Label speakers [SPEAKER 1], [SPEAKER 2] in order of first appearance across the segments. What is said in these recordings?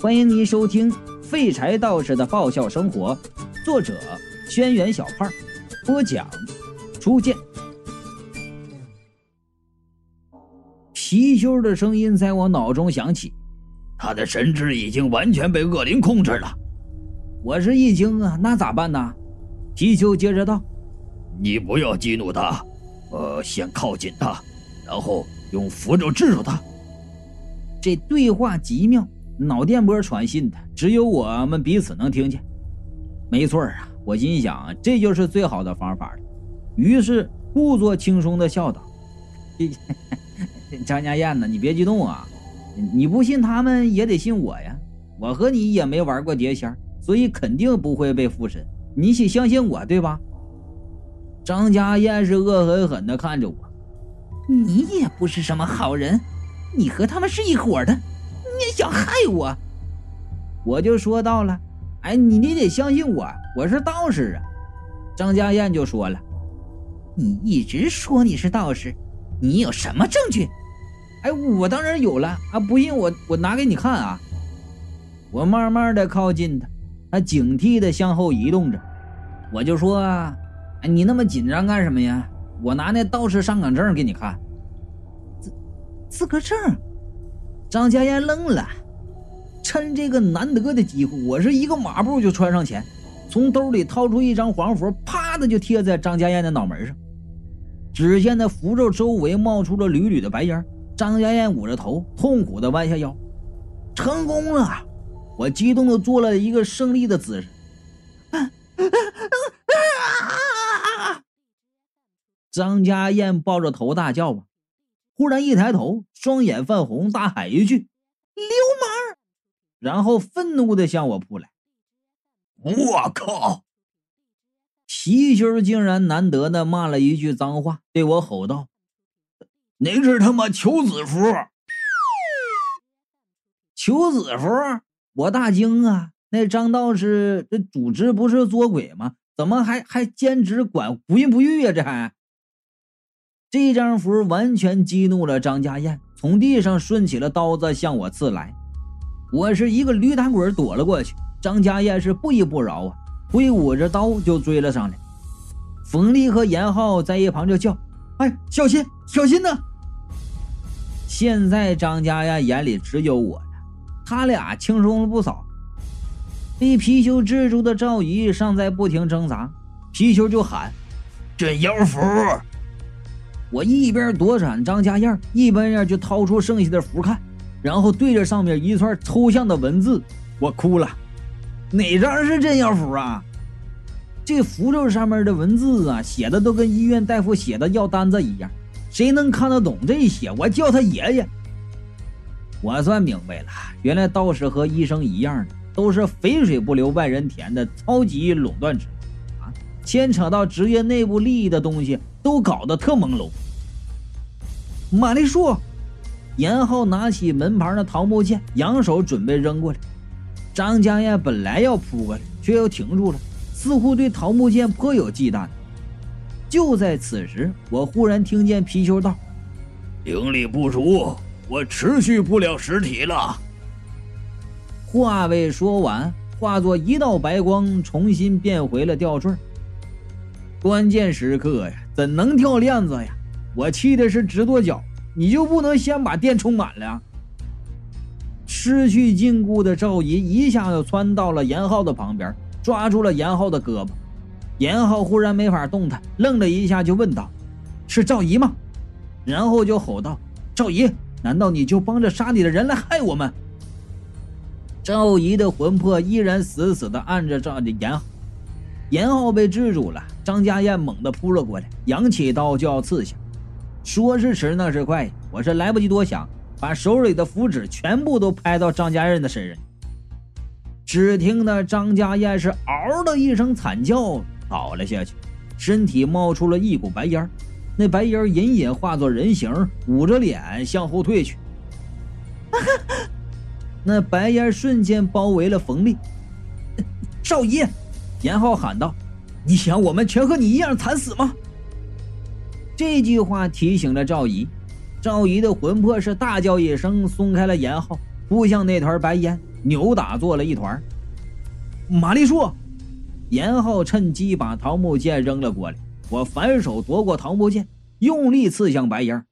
[SPEAKER 1] 欢迎您收听《废柴道士的爆笑生活》，作者：轩辕小胖，播讲：初见。貔貅的声音在我脑中响起，
[SPEAKER 2] 他的神智已经完全被恶灵控制了。
[SPEAKER 1] 我是一惊啊，那咋办呢？貔貅接着道：“
[SPEAKER 2] 你不要激怒他，呃，先靠近他，然后用符咒制住他。”
[SPEAKER 1] 这对话极妙。脑电波传信的，只有我们彼此能听见。没错啊，我心想这就是最好的方法了。于是故作轻松的笑道：“张家燕呢？你别激动啊，你不信他们也得信我呀。我和你也没玩过碟仙，所以肯定不会被附身。你且相信我，对吧？”张家燕是恶狠狠地看着我：“
[SPEAKER 3] 你也不是什么好人，你和他们是一伙的。”想害我，
[SPEAKER 1] 我就说到了。哎，你你得相信我，我是道士啊。张家燕就说了：“
[SPEAKER 3] 你一直说你是道士，你有什么证据？”
[SPEAKER 1] 哎，我当然有了啊！不信我我拿给你看啊。我慢慢的靠近他，他警惕的向后移动着。我就说：“哎，你那么紧张干什么呀？我拿那道士上岗证给你看。”
[SPEAKER 3] 资资格证。
[SPEAKER 1] 张家燕愣了，趁这个难得的机会，我是一个马步就窜上前，从兜里掏出一张黄符，啪的就贴在张家燕的脑门上。只见那符咒周围冒出了缕缕的白烟，张家燕捂着头，痛苦的弯下腰。成功了！我激动的做了一个胜利的姿势。张家燕抱着头大叫吧。忽然一抬头，双眼泛红，大喊一句：“
[SPEAKER 3] 流氓！”
[SPEAKER 1] 然后愤怒的向我扑来。
[SPEAKER 2] 我靠！
[SPEAKER 1] 貔貅竟然难得的骂了一句脏话，对我吼道：“
[SPEAKER 2] 你是他妈求子符！”
[SPEAKER 1] 求子符！我大惊啊！那张道士这主职不是捉鬼吗？怎么还还兼职管不孕不育呀？这还？这张符完全激怒了张家燕，从地上顺起了刀子向我刺来。我是一个驴打滚躲了过去，张家燕是不依不饶啊，挥舞着刀就追了上来。冯丽和严浩在一旁就叫：“哎，小心，小心呐！”现在张家燕眼里只有我了，他俩轻松了不少。被貔貅制住的赵姨尚在不停挣扎，貔貅就喊：“
[SPEAKER 2] 镇妖符！”
[SPEAKER 1] 我一边躲闪张家燕，一边呀就掏出剩下的符看，然后对着上面一串抽象的文字，我哭了。哪张是真药符啊？这符咒上面的文字啊，写的都跟医院大夫写的药单子一样，谁能看得懂这些？我叫他爷爷。我算明白了，原来道士和医生一样的，都是肥水不流外人田的超级垄断者。牵扯到职业内部利益的东西都搞得特朦胧。玛丽树，严浩拿起门旁的桃木剑，扬手准备扔过来。张家燕本来要扑过来，却又停住了，似乎对桃木剑颇有忌惮。就在此时，我忽然听见貔貅道：“
[SPEAKER 2] 灵力不足，我持续不了实体了。”
[SPEAKER 1] 话未说完，化作一道白光，重新变回了吊坠。关键时刻呀，怎能掉链子呀？我气的是直跺脚。你就不能先把电充满了？失去禁锢的赵姨一下就窜到了严浩的旁边，抓住了严浩的胳膊。严浩忽然没法动弹，愣了一下，就问道：“是赵姨吗？”然后就吼道：“赵姨，难道你就帮着杀你的人来害我们？”赵姨的魂魄依然死死地按着赵的严浩。严浩被制住了，张家燕猛地扑了过来，扬起刀就要刺下。说时迟，那是快，我是来不及多想，把手里的符纸全部都拍到张家燕的身上。只听得张家燕是嗷的一声惨叫，倒了下去，身体冒出了一股白烟，那白烟隐隐化作人形，捂着脸向后退去。那白烟瞬间包围了冯丽，少爷。严浩喊道：“你想我们全和你一样惨死吗？”这句话提醒了赵姨，赵姨的魂魄是大叫一声，松开了严浩，扑向那团白烟，扭打作了一团。玛丽树，严浩趁机把桃木剑扔了过来，我反手夺过桃木剑，用力刺向白烟。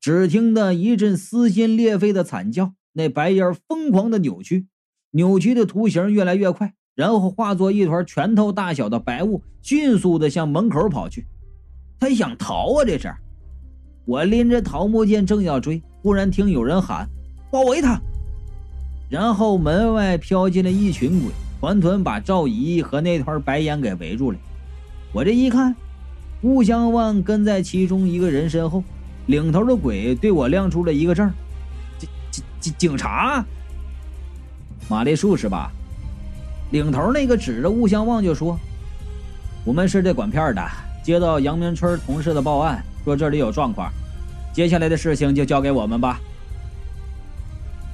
[SPEAKER 1] 只听得一阵撕心裂肺的惨叫，那白烟疯狂的扭曲，扭曲的图形越来越快，然后化作一团拳头大小的白雾，迅速的向门口跑去。他想逃啊！这是。我拎着桃木剑正要追，忽然听有人喊：“包围他！”然后门外飘进了一群鬼，团团把赵姨和那团白烟给围住了。我这一看，吴相望跟在其中一个人身后，领头的鬼对我亮出了一个证：“警警警警察，玛丽树是吧？”领头那个指着吴相望就说：“我们是这管片的，接到阳明村同事的报案。”说这里有状况，接下来的事情就交给我们吧。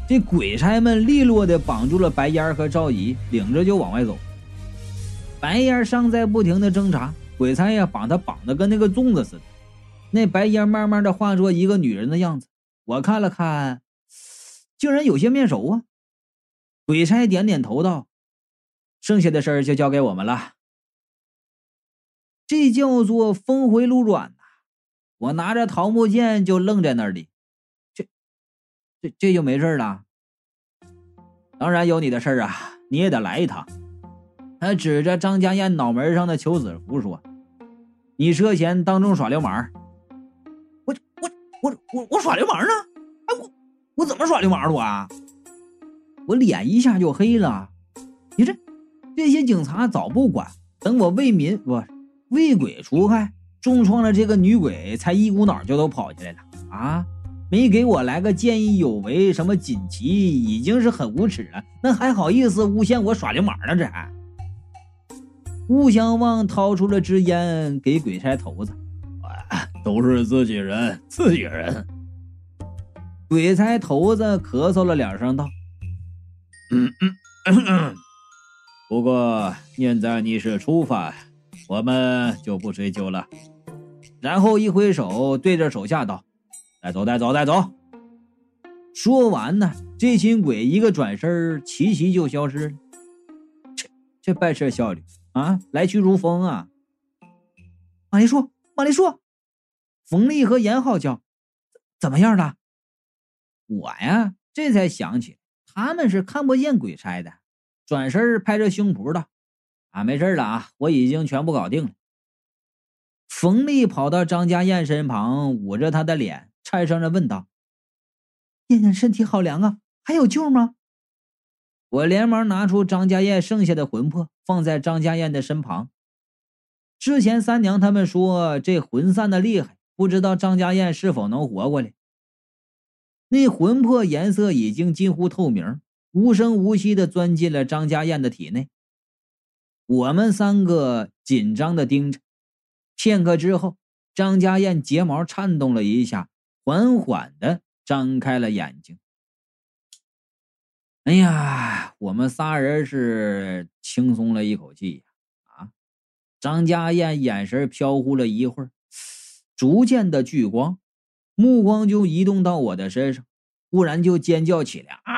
[SPEAKER 1] 这鬼差们利落的绑住了白烟和赵姨，领着就往外走。白烟尚在不停的挣扎，鬼差呀把他绑的跟那个粽子似的。那白烟慢慢的化作一个女人的样子，我看了看，竟然有些面熟啊。鬼差点点头道：“剩下的事儿就交给我们了。”这叫做峰回路转呐。我拿着桃木剑就愣在那里，这、这、这就没事了。当然有你的事儿啊，你也得来一趟。他指着张家燕脑门上的求子符说：“你涉嫌当众耍流氓。”我、我、我、我、我耍流氓呢？哎，我、我怎么耍流氓了我啊？我脸一下就黑了。你这这些警察早不管，等我为民不为鬼除害。重创了这个女鬼，才一股脑就都跑起来了啊！没给我来个见义勇为，什么锦旗，已经是很无耻了，那还好意思诬陷我耍流氓呢？这还？吴相望掏出了支烟给鬼差头子，
[SPEAKER 2] 都是自己人，自己人。
[SPEAKER 1] 鬼差头子咳嗽了两声，道：“
[SPEAKER 2] 嗯嗯，不过念在你是初犯，我们就不追究了。”
[SPEAKER 1] 然后一挥手，对着手下道：“带走，带走，带走。”说完呢，这群鬼一个转身，齐齐就消失了。这这办事效率啊，来去如风啊！马丽树，马丽树，冯丽和严浩叫：“怎么样了？”我呀，这才想起他们是看不见鬼差的，转身拍着胸脯道：“啊，没事了啊，我已经全部搞定了。”冯丽跑到张家燕身旁，捂着她的脸，颤声着问道：“燕燕身体好凉啊，还有救吗？”我连忙拿出张家燕剩下的魂魄，放在张家燕的身旁。之前三娘他们说这魂散的厉害，不知道张家燕是否能活过来。那魂魄颜色已经近乎透明，无声无息的钻进了张家燕的体内。我们三个紧张的盯着。片刻之后，张家燕睫毛颤动了一下，缓缓的张开了眼睛。哎呀，我们仨人是轻松了一口气呀！啊，张家燕眼神飘忽了一会儿，逐渐的聚光，目光就移动到我的身上，忽然就尖叫起来：“啊！”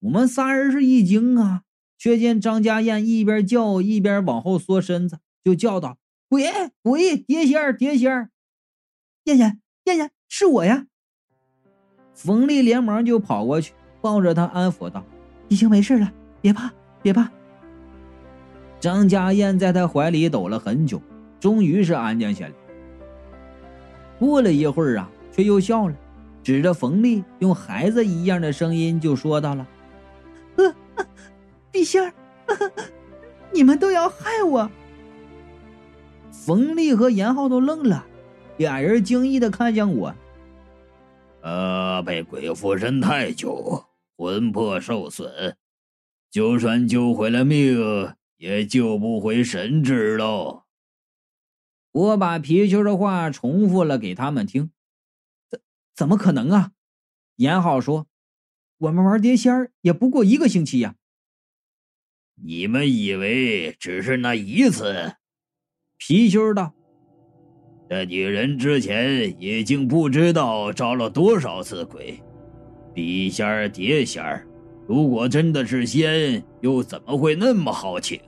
[SPEAKER 1] 我们仨人是一惊啊，却见张家燕一边叫一边往后缩身子。就叫道：“鬼鬼，碟仙儿碟仙儿，燕燕燕燕，是我呀！”冯丽连忙就跑过去，抱着他安抚道：“已经没事了，别怕，别怕。”张家燕在他怀里抖了很久，终于是安静下来。过了一会儿啊，却又笑了，指着冯丽，用孩子一样的声音就说到了：“，地仙儿，你们都要害我！”冯丽和严浩都愣了，俩人惊异的看向我。
[SPEAKER 2] 呃，被鬼附身太久，魂魄受损，就算救回了命，也救不回神智喽。
[SPEAKER 1] 我把皮球的话重复了给他们听。怎怎么可能啊？严浩说：“我们玩碟仙儿也不过一个星期呀。”
[SPEAKER 2] 你们以为只是那一次？
[SPEAKER 1] 貔貅道：“
[SPEAKER 2] 这女人之前已经不知道招了多少次鬼，笔仙儿、碟仙儿，如果真的是仙，又怎么会那么好请？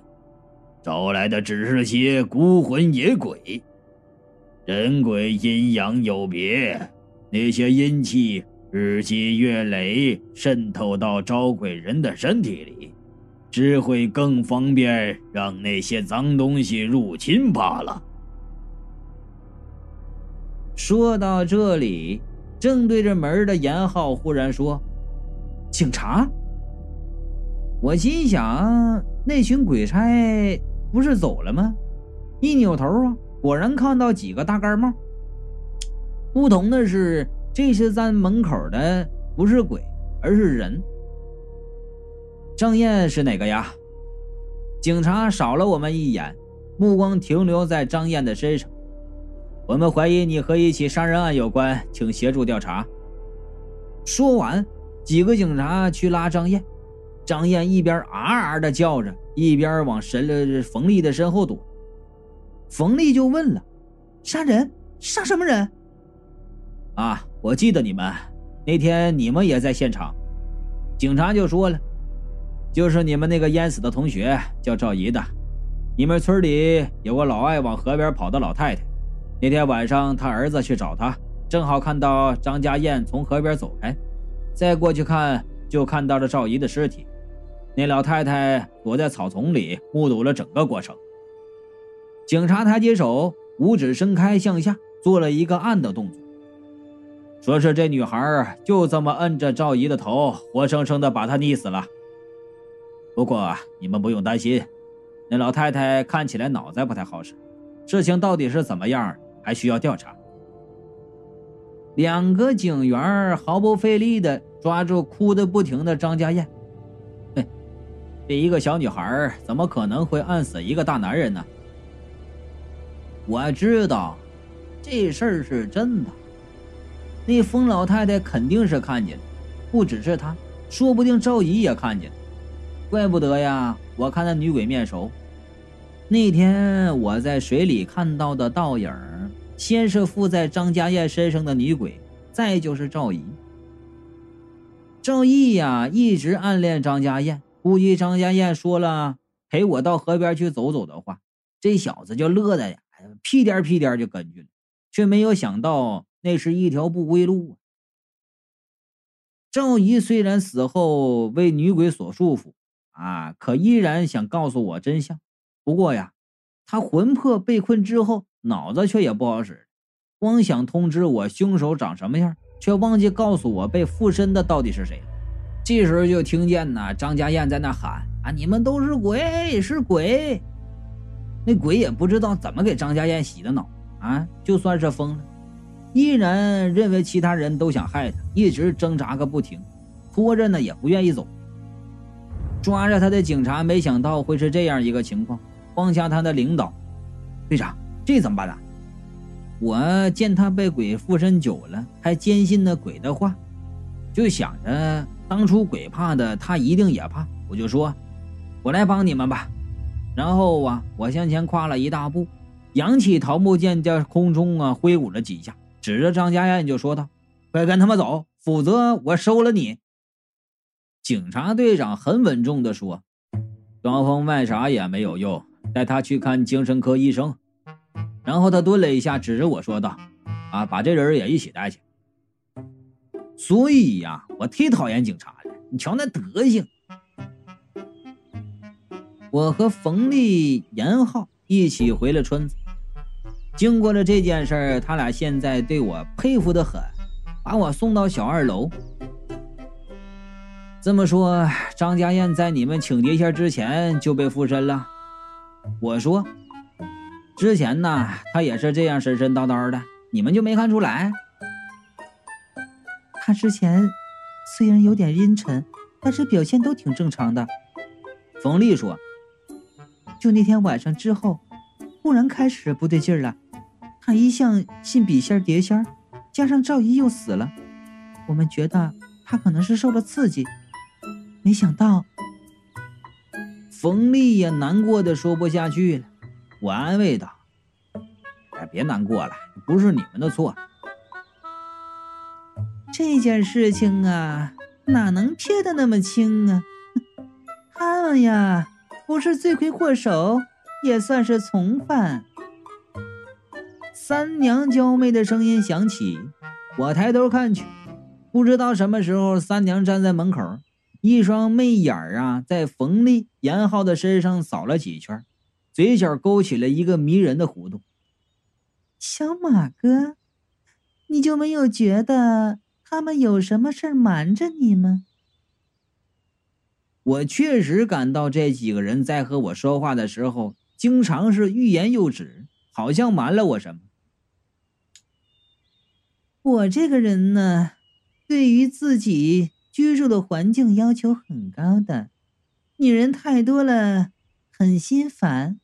[SPEAKER 2] 招来的只是些孤魂野鬼。人鬼阴阳有别，那些阴气日积月累，渗透到招鬼人的身体里，只会更方便让那些脏东西入侵罢了。
[SPEAKER 1] 说到这里，正对着门的严浩忽然说：“警察！”我心想，那群鬼差不是走了吗？一扭头啊。果然看到几个大盖帽，不同的是，这些站门口的不是鬼，而是人。张燕是哪个呀？警察扫了我们一眼，目光停留在张燕的身上。我们怀疑你和一起杀人案有关，请协助调查。说完，几个警察去拉张燕，张燕一边啊啊的叫着，一边往神了冯丽的身后躲。冯丽就问了：“杀人？杀什么人？”啊，我记得你们那天你们也在现场。警察就说了：“就是你们那个淹死的同学，叫赵怡的。你们村里有个老爱往河边跑的老太太。那天晚上，他儿子去找她，正好看到张家燕从河边走开，再过去看，就看到了赵怡的尸体。那老太太躲在草丛里，目睹了整个过程。”警察抬起手，五指伸开向下，做了一个按的动作，说是这女孩就这么摁着赵姨的头，活生生的把她溺死了。不过你们不用担心，那老太太看起来脑子不太好使，事情到底是怎么样，还需要调查。两个警员毫不费力的抓住哭得不停的张家燕。哼，这一个小女孩怎么可能会按死一个大男人呢？我知道，这事儿是真的。那疯老太太肯定是看见了，不只是她，说不定赵姨也看见了。怪不得呀！我看那女鬼面熟。那天我在水里看到的倒影，先是附在张家燕身上的女鬼，再就是赵姨。赵毅呀，一直暗恋张家燕，估计张家燕说了陪我到河边去走走的话，这小子就乐的呀。屁颠屁颠就跟去了，却没有想到那是一条不归路啊！赵姨虽然死后为女鬼所束缚啊，可依然想告诉我真相。不过呀，他魂魄被困之后，脑子却也不好使，光想通知我凶手长什么样，却忘记告诉我被附身的到底是谁。这时候就听见呢，张家燕在那喊：“啊，你们都是鬼，是鬼！”那鬼也不知道怎么给张家燕洗的脑啊！就算是疯了，依然认为其他人都想害他，一直挣扎个不停，拖着呢也不愿意走。抓着他的警察没想到会是这样一个情况，放下他的领导，队长，这怎么办呢？我见他被鬼附身久了，还坚信那鬼的话，就想着当初鬼怕的他一定也怕，我就说，我来帮你们吧。然后啊，我向前跨了一大步，扬起桃木剑在空中啊挥舞了几下，指着张家燕就说道：“快跟他们走，否则我收了你。”警察队长很稳重地说：“装疯卖傻也没有用，带他去看精神科医生。”然后他顿了一下，指着我说道：“啊，把这人也一起带去。”所以呀，我忒讨厌警察了，你瞧那德行。我和冯丽、严浩一起回了村子。经过了这件事儿，他俩现在对我佩服的很，把我送到小二楼。这么说，张家燕在你们请碟仙之前就被附身了？我说，之前呢，他也是这样神神叨叨的，你们就没看出来？
[SPEAKER 3] 他之前虽然有点阴沉，但是表现都挺正常的。
[SPEAKER 1] 冯丽说。
[SPEAKER 3] 就那天晚上之后，忽然开始不对劲了。他一向信笔仙碟仙，加上赵姨又死了，我们觉得他可能是受了刺激。没想到，
[SPEAKER 1] 冯丽也难过的说不下去了。我安慰道：“哎，别难过了，不是你们的错。”
[SPEAKER 3] 这件事情啊，哪能撇得那么清啊？他们呀，不是罪魁祸首，也算是从犯。
[SPEAKER 1] 三娘娇媚的声音响起，我抬头看去，不知道什么时候，三娘站在门口，一双媚眼儿啊，在冯丽、严浩的身上扫了几圈，嘴角勾起了一个迷人的弧度。
[SPEAKER 3] 小马哥，你就没有觉得他们有什么事儿瞒着你吗？
[SPEAKER 1] 我确实感到这几个人在和我说话的时候，经常是欲言又止，好像瞒了我什么。
[SPEAKER 3] 我这个人呢，对于自己居住的环境要求很高的，女人太多了，很心烦。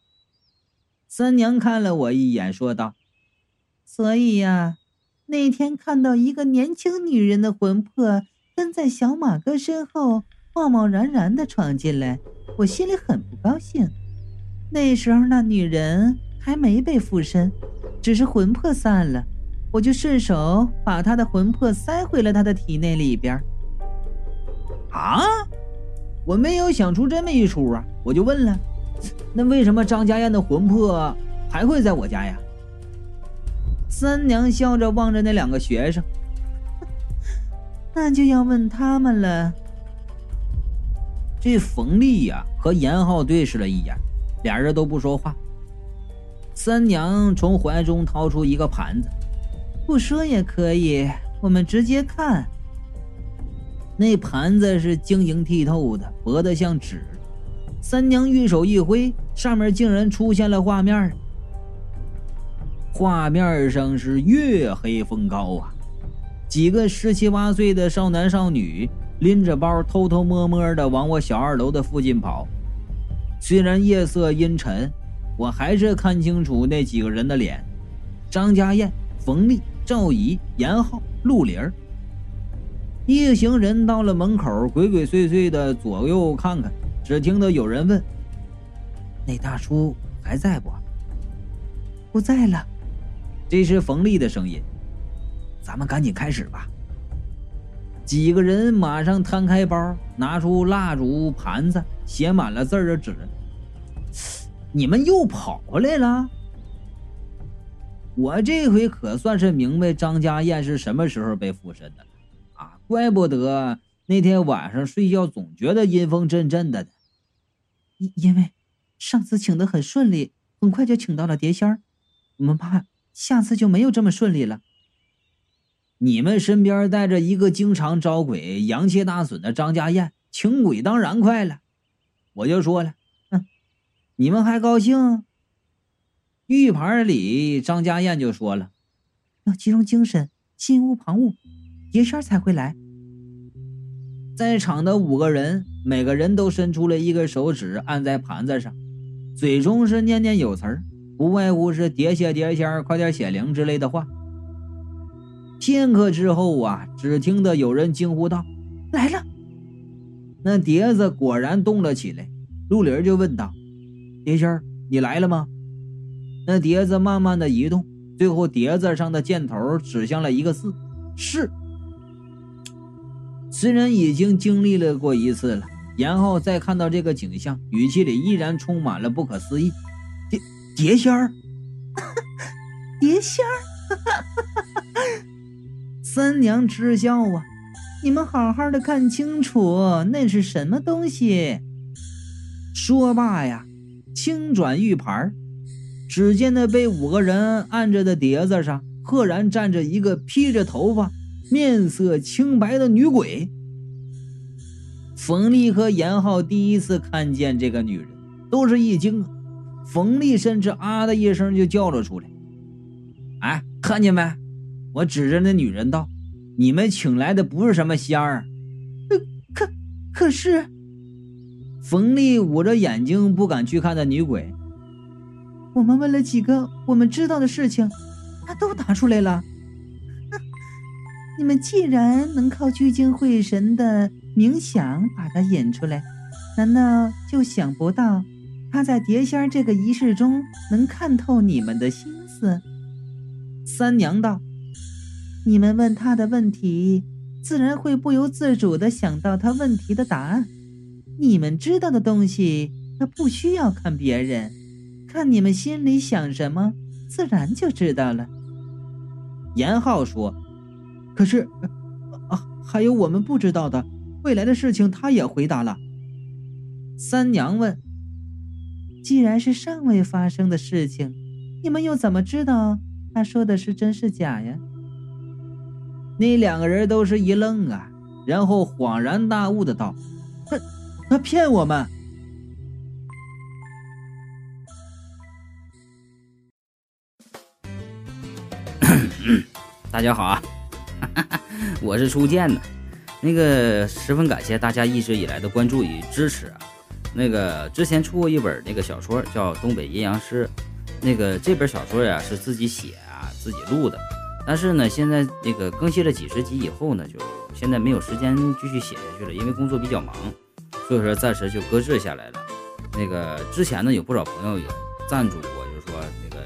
[SPEAKER 1] 三娘看了我一眼，说道：“
[SPEAKER 3] 所以呀，那天看到一个年轻女人的魂魄跟在小马哥身后，贸贸然然的闯进来，我心里很不高兴。那时候那女人还没被附身，只是魂魄散了。”我就顺手把她的魂魄塞回了她的体内里边。
[SPEAKER 1] 啊！我没有想出这么一出啊！我就问了，那为什么张家燕的魂魄还会在我家呀？
[SPEAKER 3] 三娘笑着望着那两个学生，那就要问他们了。
[SPEAKER 1] 这冯丽呀和严浩对视了一眼，俩人都不说话。三娘从怀中掏出一个盘子。
[SPEAKER 3] 不说也可以，我们直接看。
[SPEAKER 1] 那盘子是晶莹剔透的，薄得像纸。三娘玉手一挥，上面竟然出现了画面。画面上是月黑风高啊，几个十七八岁的少男少女拎着包，偷偷摸摸的往我小二楼的附近跑。虽然夜色阴沉，我还是看清楚那几个人的脸：张家燕、冯丽。赵姨、严浩、陆林儿一行人到了门口，鬼鬼祟祟的左右看看，只听得有人问：“那大叔还在不？”“
[SPEAKER 3] 不在了。”
[SPEAKER 1] 这是冯丽的声音。“咱们赶紧开始吧。”几个人马上摊开包，拿出蜡烛、盘子，写满了字的纸。你们又跑回来了？我这回可算是明白张家燕是什么时候被附身的！怪不得那天晚上睡觉总觉得阴风阵阵的。
[SPEAKER 3] 因因为上次请的很顺利，很快就请到了碟仙儿，我们怕下次就没有这么顺利了。
[SPEAKER 1] 你们身边带着一个经常招鬼、阳气大损的张家燕，请鬼当然快了。我就说了，哼，你们还高兴？玉盘里，张家燕就说了：“
[SPEAKER 3] 要集中精神，心无旁骛，碟仙才会来。”
[SPEAKER 1] 在场的五个人，每个人都伸出了一个手指，按在盘子上，嘴中是念念有词儿，不外乎是“碟仙碟仙，快点显灵”之类的话。片刻之后啊，只听得有人惊呼道：“
[SPEAKER 3] 来了！”
[SPEAKER 1] 那碟子果然动了起来。陆林就问道：“碟仙，你来了吗？”那碟子慢慢的移动，最后碟子上的箭头指向了一个“四”，是。虽然已经经历了过一次了，然后再看到这个景象，语气里依然充满了不可思议。碟碟仙儿，
[SPEAKER 3] 碟仙儿，三娘嗤笑啊！你们好好的看清楚，那是什么东西？
[SPEAKER 1] 说罢呀，轻转玉盘只见那被五个人按着的碟子上，赫然站着一个披着头发、面色清白的女鬼。冯丽和严浩第一次看见这个女人，都是一惊啊！冯丽甚至啊的一声就叫了出来：“哎，看见没？我指着那女人道：‘你们请来的不是什么仙儿。’
[SPEAKER 3] 可可是……”
[SPEAKER 1] 冯丽捂着眼睛不敢去看那女鬼。
[SPEAKER 3] 我们问了几个我们知道的事情，他都答出来了。你们既然能靠聚精会神的冥想把他引出来，难道就想不到他在碟仙这个仪式中能看透你们的心思？三娘道：“你们问他的问题，自然会不由自主的想到他问题的答案。你们知道的东西，他不需要看别人，看你们心里想什么，自然就知道了。
[SPEAKER 1] 严浩说：“可是，啊，还有我们不知道的未来的事情。”他也回答了。
[SPEAKER 3] 三娘问：“既然是尚未发生的事情，你们又怎么知道他说的是真是假呀？”
[SPEAKER 1] 那两个人都是一愣啊，然后恍然大悟的道：“他，他骗我们。”
[SPEAKER 4] 大家好啊，我是初见的，那个十分感谢大家一直以来的关注与支持啊。那个之前出过一本那个小说叫《东北阴阳师》，那个这本小说呀是自己写啊自己录的。但是呢，现在那个更新了几十集以后呢，就现在没有时间继续写下去了，因为工作比较忙，所以说暂时就搁置下来了。那个之前呢，有不少朋友也赞助过，就是说那个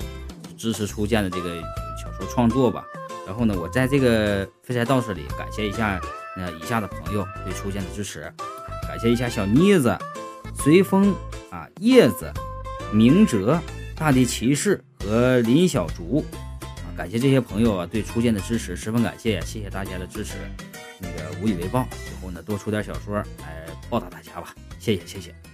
[SPEAKER 4] 支持初见的这个小说创作吧。然后呢，我在这个废柴道士里感谢一下那以下的朋友对初见的支持，感谢一下小妮子、随风啊、叶子、明哲、大地骑士和林小竹啊。感谢这些朋友啊对初见的支持，十分感谢，谢谢大家的支持，那个无以为报。以后呢多出点小说来报答大家吧，谢谢谢谢。